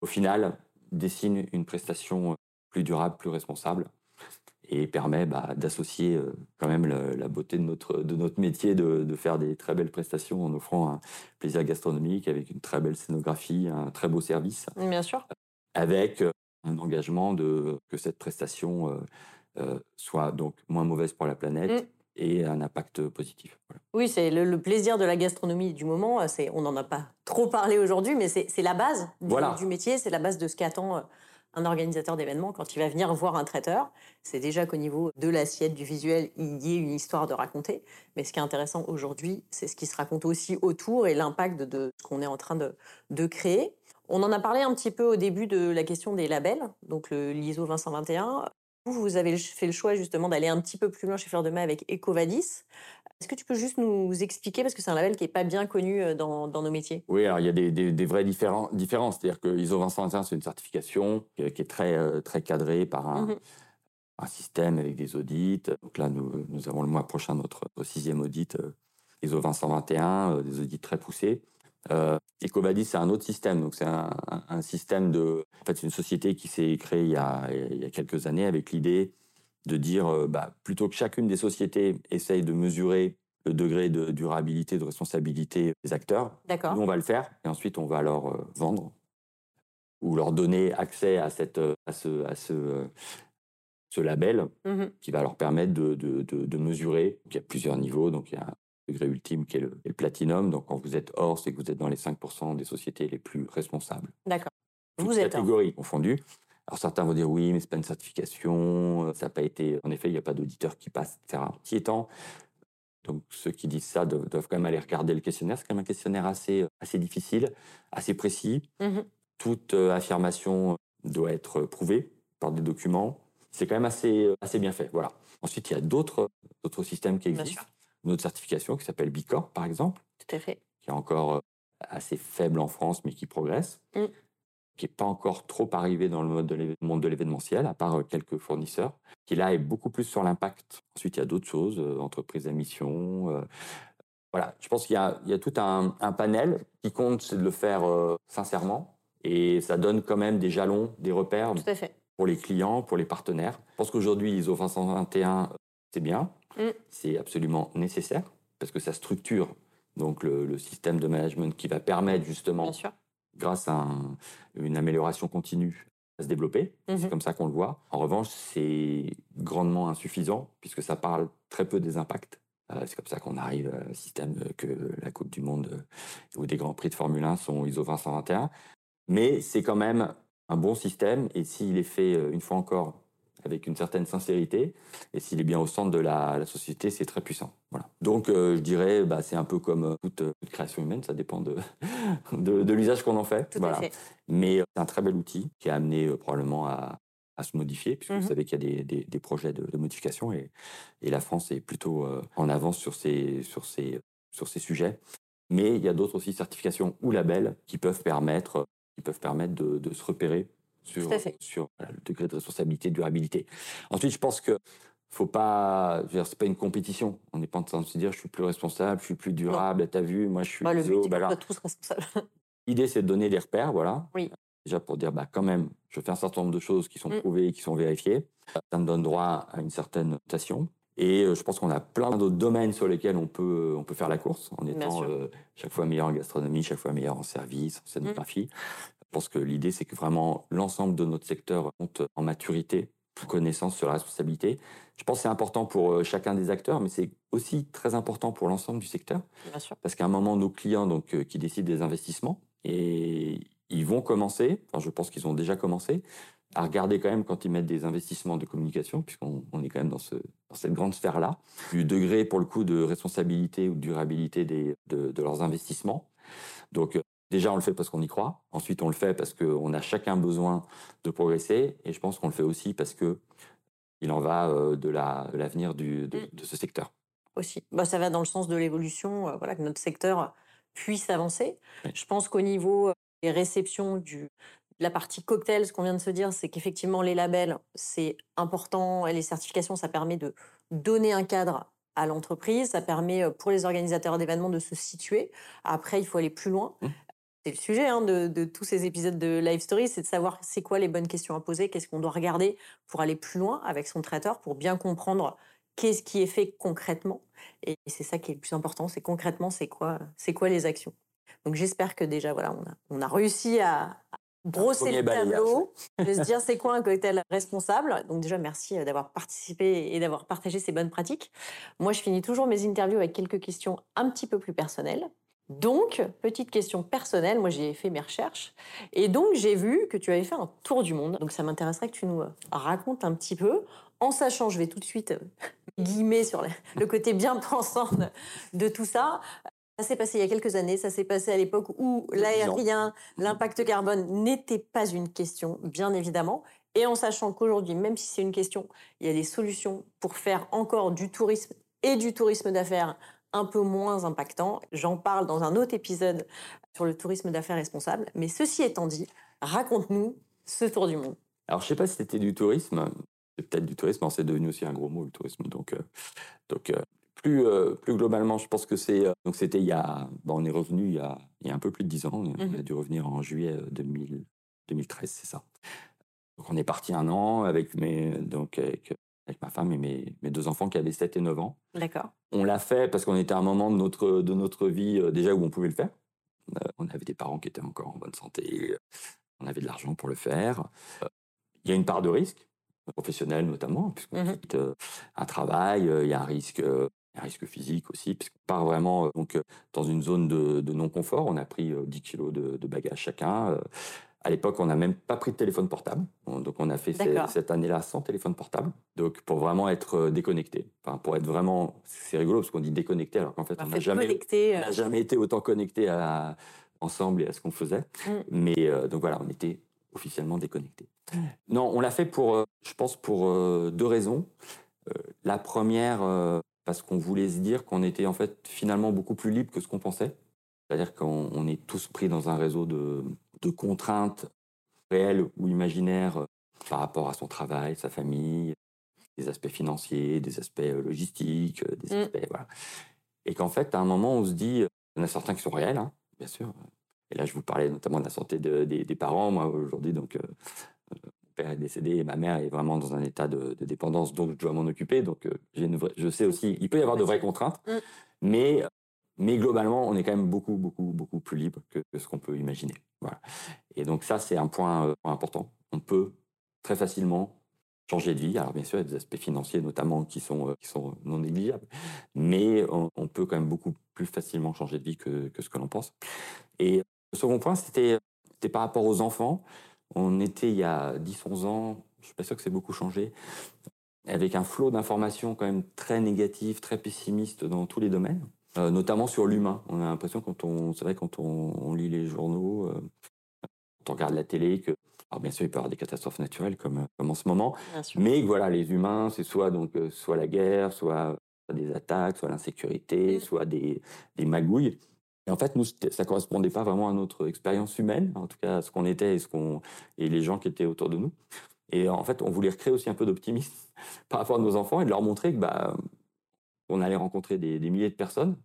au final, dessine une prestation plus durable, plus responsable. et permet bah, d'associer euh, quand même la beauté de notre, de notre métier, de, de, faire des très belles prestations en offrant un plaisir gastronomique avec une très belle scénographie, un très beau service. Bien sûr. Avec euh, un engagement de que cette prestation euh, soit donc moins mauvaise pour la planète. Mm. Et un impact positif. Oui, c'est le, plaisir de la gastronomie du moment. On n'en a pas trop parlé aujourd'hui, mais c'est la base du, du métier, c'est la base de ce qu'attend un organisateur d'événements, quand il va venir voir un traiteur, c'est déjà qu'au niveau de l'assiette, du visuel, il y ait une histoire de raconter. Mais ce qui est intéressant aujourd'hui, c'est ce qui se raconte aussi autour et l'impact de ce qu'on est en train de, de, créer. On en a parlé un petit peu au début de la question des labels, donc le l'ISO 2121. Vous, vous avez fait le choix justement d'aller un petit peu plus loin chez Fleur de Mai avec Ecovadis. Est-ce que tu peux juste nous expliquer, parce que c'est un label qui n'est pas bien connu euh, dans, nos métiers? Oui, alors il y a des, des, vraies différences. C'est-à-dire que ISO 221, c'est une certification qui est très, euh, très cadrée par un, mmh un, système avec des audits. Donc là, nous, nous avons le mois prochain notre, sixième audit euh, ISO 221, des audits très poussés. Euh, Ecovadis, c'est un autre système. Donc, c'est un, un, système de. En fait, c'est une société qui s'est créée il y, a, il y a quelques années avec l'idée de dire, euh, bah, plutôt que chacune des sociétés essaye de mesurer le degré de durabilité, de responsabilité des acteurs, nous, on va le faire et ensuite, on va leur euh, vendre ou leur donner accès à, cette, euh, à ce, à ce, ce label mmh qui va leur permettre de, de, de, mesurer. il y a plusieurs niveaux. Donc, il y a degré ultime qui est le, le platinum. Donc, quand vous êtes or, c'est que vous êtes dans les 5% des sociétés les plus responsables. D'accord. Vous êtes catégories confondues. Alors certains vont dire oui, mais c'est pas une certification, euh, ça n'a pas été. En effet, il n'y a pas d'auditeur qui passe, etc. Qui étant, donc ceux qui disent ça doivent, quand même aller regarder le questionnaire. C'est quand même un questionnaire assez, assez difficile, assez précis. Mmh Toute euh, affirmation doit être prouvée par des documents. C'est quand même assez, euh, assez bien fait. Voilà. Ensuite, il y a d'autres, d'autres systèmes qui existent. Une autre certification qui s'appelle Bicor, par exemple. Tout à fait. Qui est encore assez faible en France, mais qui progresse. Mmh qui n'est pas encore trop arrivé dans le monde de l'événementiel, à part euh, quelques fournisseurs, qui là est beaucoup plus sur l'impact. Ensuite, il y a d'autres choses, euh, entreprises à mission. Euh, voilà, je pense qu'il y, y a, tout un, panel qui compte, c'est de le faire sincèrement. Et ça donne quand même des jalons, des repères pour les clients, pour les partenaires. Je pense qu'aujourd'hui, ISO 521, c'est bien, mm. c'est absolument nécessaire, parce que ça structure donc le, le, système de management qui va permettre justement grâce à une amélioration continue à se développer. C'est mmh comme ça qu'on le voit. En revanche, c'est grandement insuffisant puisque ça parle très peu des impacts. Euh, c'est comme ça qu'on arrive à un système que la Coupe du Monde euh, ou des Grands Prix de Formule 1 sont ISO 221. Mais c'est quand même un bon système et s'il est fait euh, une fois encore avec une certaine sincérité. Et s'il est bien au centre de la, société, c'est très puissant. Voilà. Donc, euh, je dirais, bah, c'est un peu comme euh, toute, création humaine, ça dépend de, de, l'usage qu'on en fait. voilà. Mais euh, c'est un très bel outil qui a amené probablement à, à, se modifier, puisque vous mmh savez qu'il y a des, des, projets de, modification et, et, la France est plutôt en avance sur ces, sur, ces, sur ces sujets. Mais il y a d'autres aussi certifications ou labels qui peuvent permettre, qui peuvent permettre de, de se repérer sur, sur le degré de responsabilité, de durabilité. Ensuite, je pense que faut pas, c'est pas une compétition. On n'est pas en train de se dire, je suis plus responsable, je suis plus durable. T'as vu, moi, je suis. Bah, le but, bah, tous responsables. L'idée, c'est de donner des repères, voilà. Oui. Déjà pour dire, bah, quand même, je fais un certain nombre de choses qui sont mm. prouvées et qui sont vérifiées. Ça me donne droit à une certaine notation. Et euh, je pense qu'on a plein d'autres domaines sur lesquels on peut, on peut faire la course en étant euh, chaque fois meilleur en gastronomie, chaque fois meilleur en service, en mm. scénographie. Je pense que l'idée, c'est que vraiment l'ensemble de notre secteur monte en maturité, connaissance sur la responsabilité. Je pense que c'est important pour euh, chacun des acteurs, mais c'est aussi très important pour l'ensemble du secteur. Bien sûr. Parce qu'à un moment, nos clients donc, euh, qui décident des investissements, et ils vont commencer, enfin, je pense qu'ils ont déjà commencé, à regarder quand même quand ils mettent des investissements de communication, puisqu'on est quand même dans, ce, dans cette grande sphère-là, du degré pour le coup de responsabilité ou de durabilité des, de, de leurs investissements. Donc euh, Déjà, on le fait parce qu'on y croit. Ensuite, on le fait parce qu'on a chacun besoin de progresser. Et je pense qu'on le fait aussi parce que il en va euh, de l'avenir mm. de, ce secteur. Aussi. Bah, ça va dans le sens de l'évolution, euh, voilà, que notre secteur puisse avancer. Je pense qu'au niveau euh, des réceptions du, de la partie cocktail, ce qu'on vient de se dire, c'est qu'effectivement, les labels, c'est important. Et les certifications, ça permet de donner un cadre à l'entreprise. Ça permet pour les organisateurs d'événements de se situer. Après, il faut aller plus loin. Mm. C'est le sujet hein, de, tous ces épisodes de Live Story, c'est de savoir c'est quoi les bonnes questions à poser, qu'est-ce qu'on doit regarder pour aller plus loin avec son traiteur, pour bien comprendre qu'est-ce qui est fait concrètement. Et c'est ça qui est le plus important, c'est concrètement c'est quoi, c'est quoi les actions. Donc j'espère que déjà voilà, on a, on a réussi à, brosser le tableau, de se dire c'est quoi un cocktail responsable? Donc déjà merci euh, d'avoir participé et d'avoir partagé ces bonnes pratiques. Moi je finis toujours mes interviews avec quelques questions un petit peu plus personnelles. Donc, petite question personnelle, moi j'ai fait mes recherches et donc j'ai vu que tu avais fait un tour du monde. Donc ça m'intéresserait que tu nous euh, racontes un petit peu, en sachant, je vais tout de suite euh, guillemets sur le côté bien pensant de tout ça. Ça s'est passé il y a quelques années, ça s'est passé à l'époque où l'aérien, l'impact carbone n'était pas une question, bien évidemment. Et en sachant qu'aujourd'hui, même si c'est une question, il y a des solutions pour faire encore du tourisme et du tourisme d'affaires un peu moins impactant. J'en parle dans un autre épisode sur le tourisme d'affaires responsable. Mais ceci étant dit, raconte-nous ce tour du monde. Alors, je ne sais pas si c'était du tourisme. C'est peut-être du tourisme, c'est devenu aussi un gros mot, le tourisme. Donc, euh, donc euh, plus, euh, plus globalement, je pense que c'est. donc, c'était il y a. on est revenu il y, a, il y a un peu plus de 10 ans. On a mmh dû revenir en juillet 2013, c'est ça. Donc, on est parti un an avec mes. Donc, avec avec ma femme et mes, mes, deux enfants qui avaient 7 et 9 ans. D'accord. On l'a fait parce qu'on était à un moment de notre, de notre vie euh, déjà où on pouvait le faire. Euh, on avait des parents qui étaient encore en bonne santé, on avait de l'argent pour le faire. Euh, il y a une part de risque, professionnel notamment, puisqu'on mmh quitte un travail, il y a un risque, un risque physique aussi, puisqu'on part vraiment donc, dans une zone de, de non-confort. On a pris 10 kilos de, de bagages chacun. À l'époque, on n'a même pas pris de téléphone portable. Donc, on a fait cette année-là sans téléphone portable. Donc, pour vraiment être euh, déconnecté. Enfin, pour être vraiment. C'est rigolo parce qu'on dit déconnecté, alors qu'en fait, on n'a jamais, euh. jamais été autant connecté à, ensemble et à ce qu'on faisait. Mm. Mais euh, donc voilà, on était officiellement déconnecté. Mm. Non, on l'a fait pour, je pense, pour deux raisons. la première, parce qu'on voulait se dire qu'on était en fait finalement beaucoup plus libre que ce qu'on pensait. C'est-à-dire qu'on est tous pris dans un réseau de, de contraintes réelles ou imaginaires euh, par rapport à son travail, sa famille, des aspects financiers, des aspects euh, logistiques, euh, des mmh. aspects voilà. Et qu'en fait, à un moment, on se dit, il y en a certains qui sont réels, hein, bien sûr. Et là, je vous parlais notamment de la santé des, parents. Moi, aujourd'hui, donc, mon père est décédé et ma mère est vraiment dans un état de, dépendance, donc je dois m'en occuper. Donc, je sais aussi, il peut y avoir de vraies contraintes, mmh. mais mais globalement, on est quand même beaucoup, beaucoup, beaucoup plus libre que, ce qu'on peut imaginer. Et donc ça, c'est un point euh, important. On peut très facilement changer de vie. Alors bien sûr, il y a des aspects financiers notamment qui sont, euh, non négligeables, mais on, peut quand même beaucoup plus facilement changer de vie que, ce que l'on pense. Et le second point, c'était par rapport aux enfants. On était il y a 10-11 ans, je suis pas sûr que c'est beaucoup changé, avec un flot d'informations quand même très négatif, très pessimiste dans tous les domaines. Euh, notamment sur l'humain. On a l'impression quand on, c'est vrai quand on, lit les journaux, euh, quand on regarde la télé, que alors bien sûr il peut y avoir des catastrophes naturelles comme comme en ce moment, mais voilà les humains c'est soit donc euh, soit la guerre, soit des attaques, soit l'insécurité, mmh. soit des, des magouilles. Et en fait, nous, ça correspondait pas vraiment à notre expérience humaine, en tout cas à ce qu'on était et, ce qu'on, et les gens qui étaient autour de nous. Et en fait, on voulait recréer aussi un peu d'optimisme par rapport à nos enfants et de leur montrer que bah, on allait rencontrer des, milliers de personnes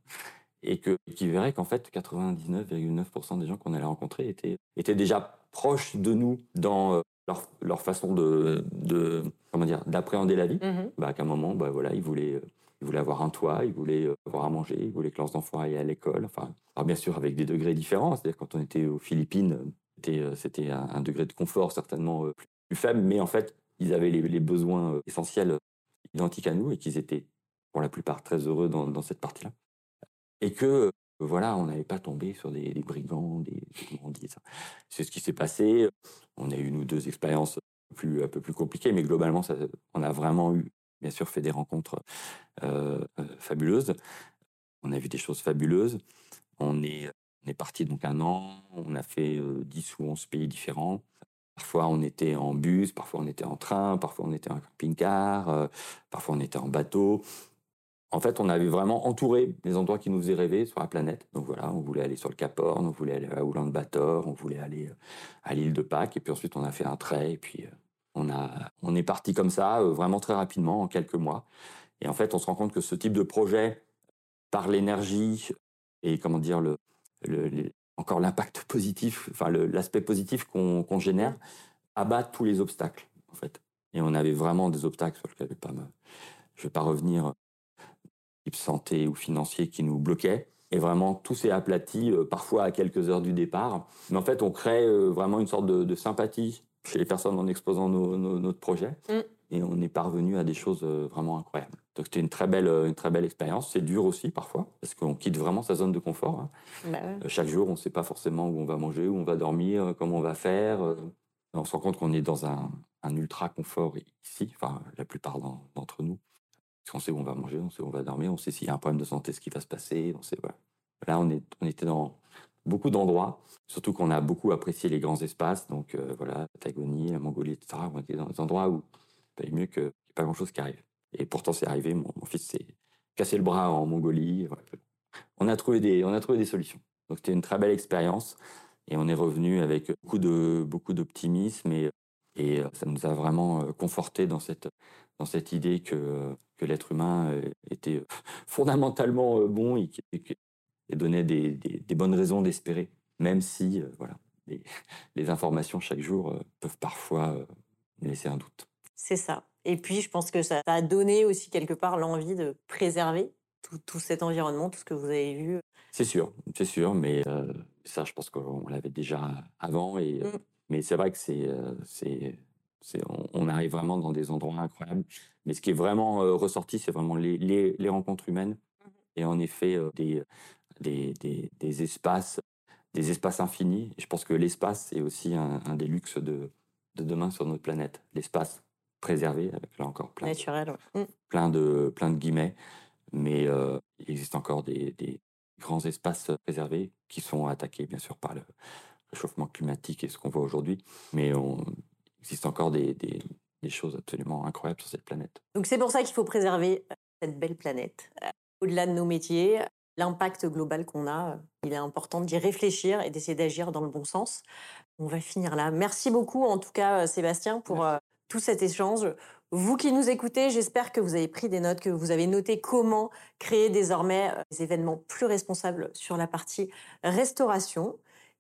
et que, qui verraient qu'en fait 99,9% des gens qu'on allait rencontrer étaient, étaient déjà proches de nous dans euh, leur, façon de, de comment dire d'appréhender la vie. Mmh bah, qu'à un moment, bah, voilà, ils voulaient, euh, ils voulaient avoir un toit, ils voulaient euh, avoir à manger, ils voulaient que leurs enfants aillent à l'école. Enfin, alors bien sûr avec des degrés différents. C'est-à-dire quand on était aux Philippines, c'était, c'était un, degré de confort certainement plus faible, mais en fait, ils avaient les, les besoins essentiels identiques à nous et qu'ils étaient pour la plupart très heureux dans, cette partie-là. Et que, euh, voilà, on n'avait pas tombé sur des, brigands, des, ça? C'est ce qui s'est passé. On a eu une ou deux expériences plus, un peu plus compliquées, mais globalement, ça, on a vraiment eu, bien sûr, fait des rencontres euh, euh, fabuleuses. On a vu des choses fabuleuses. On est, on est parti donc un an. On a fait 10 ou 11 pays différents. Parfois, on était en bus, parfois on était en train, parfois on était en camping-car, parfois on était en bateau. En fait, on avait vraiment entouré les endroits qui nous faisaient rêver sur la planète. Donc voilà, on voulait aller sur le Cap Horn, on voulait aller à Oulan-Bator, on voulait aller euh, à l'île de Pâques, et puis ensuite on a fait un trait, et puis euh, on, a, on est parti comme ça, euh, vraiment très rapidement, en quelques mois. Et en fait, on se rend compte que ce type de projet, par l'énergie et comment dire, le, encore l'impact positif, enfin l'aspect positif qu'on génère, abattre tous les obstacles, en fait. Et on avait vraiment des obstacles sur lesquels je ne vais, pas revenir, type santé ou financier, qui nous bloquaient. Et vraiment, tout s'est aplati, euh, parfois à quelques heures du départ. Mais en fait, on crée euh, vraiment une sorte de, sympathie chez les personnes en exposant notre projet. Mm. Et on est parvenu à des choses euh, vraiment incroyables. Donc c'était une très belle, une très belle expérience. C'est dur aussi parfois, parce qu'on quitte vraiment sa zone de confort. Hein. Bah chaque jour, on ne sait pas forcément où on va manger, où on va dormir, comment on va faire. On se rend compte qu'on est dans un, ultra confort ici, enfin la plupart d'entre nous. Qu'on sait où on va manger, on sait où on va dormir, on sait s'il y a un problème de santé, ce qui va se passer. On sait. Là, on, on était dans beaucoup d'endroits, surtout qu'on a beaucoup apprécié les grands espaces, donc euh, voilà, Patagonie, la Mongolie, etc. On était dans des endroits où il mieux qu'il n'y ait pas grand-chose qui arrive. Et pourtant, c'est arrivé. Mon, fils s'est cassé le bras en Mongolie. On, a trouvé des, on a trouvé des solutions. Donc, c'était une très belle expérience. Et on est revenu avec beaucoup d'optimisme et, et euh, ça nous a vraiment euh, conforté dans cette dans cette idée que que l'être humain euh, était fondamentalement bon et, et donnait des, des, bonnes raisons d'espérer, même si voilà les, les, informations chaque jour peuvent parfois laisser un doute. C'est ça. Et puis, je pense que ça a donné aussi quelque part l'envie de préserver tout, tout, cet environnement, tout ce que vous avez vu. C'est sûr, c'est sûr, mais ça, je pense qu'on l'avait déjà avant. Et, mmh. Mais c'est vrai que c'est, c'est, on, arrive vraiment dans des endroits incroyables. Mais ce qui est vraiment ressorti, c'est vraiment les, les, rencontres humaines mmh et en effet des, des, des, espaces, des espaces infinis. je pense que l'espace est aussi un, des luxes de, de demain sur notre planète. L'espace préservé, avec là encore plein, Naturel, mmh. plein, de, plein de guillemets. Mais il existe encore des, grands espaces préservés qui sont attaqués bien sûr par le réchauffement climatique et ce qu'on voit aujourd'hui, mais on, existe encore des, des, choses absolument incroyables sur cette planète. Donc c'est pour ça qu'il faut préserver euh, cette belle planète. Euh, au-delà de nos métiers, l'impact global qu'on a, euh, il est important d'y réfléchir et d'essayer d'agir dans le bon sens. On va finir là. Merci beaucoup en tout cas Sébastien pour tout cet échange. Vous qui nous écoutez, j'espère que vous avez pris des notes, que vous avez noté comment créer désormais des événements plus responsables sur la partie restauration.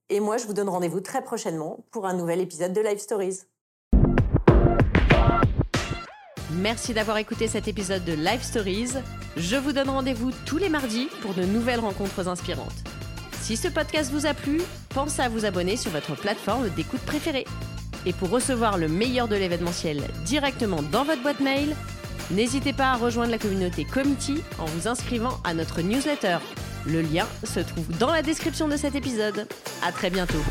Et moi, je vous donne rendez-vous très prochainement pour un nouvel épisode de Live Stories. Merci d'avoir écouté cet épisode de Live Stories. Je vous donne rendez-vous tous les mardis pour de nouvelles rencontres inspirantes. Si ce podcast vous a plu, pensez à vous abonner sur votre plateforme d'écoute préférée. Et pour recevoir le meilleur de l'événementiel directement dans votre boîte mail, n'hésitez pas à rejoindre la communauté Committee en vous inscrivant à notre newsletter. Le lien se trouve dans la description de cet épisode. À très bientôt.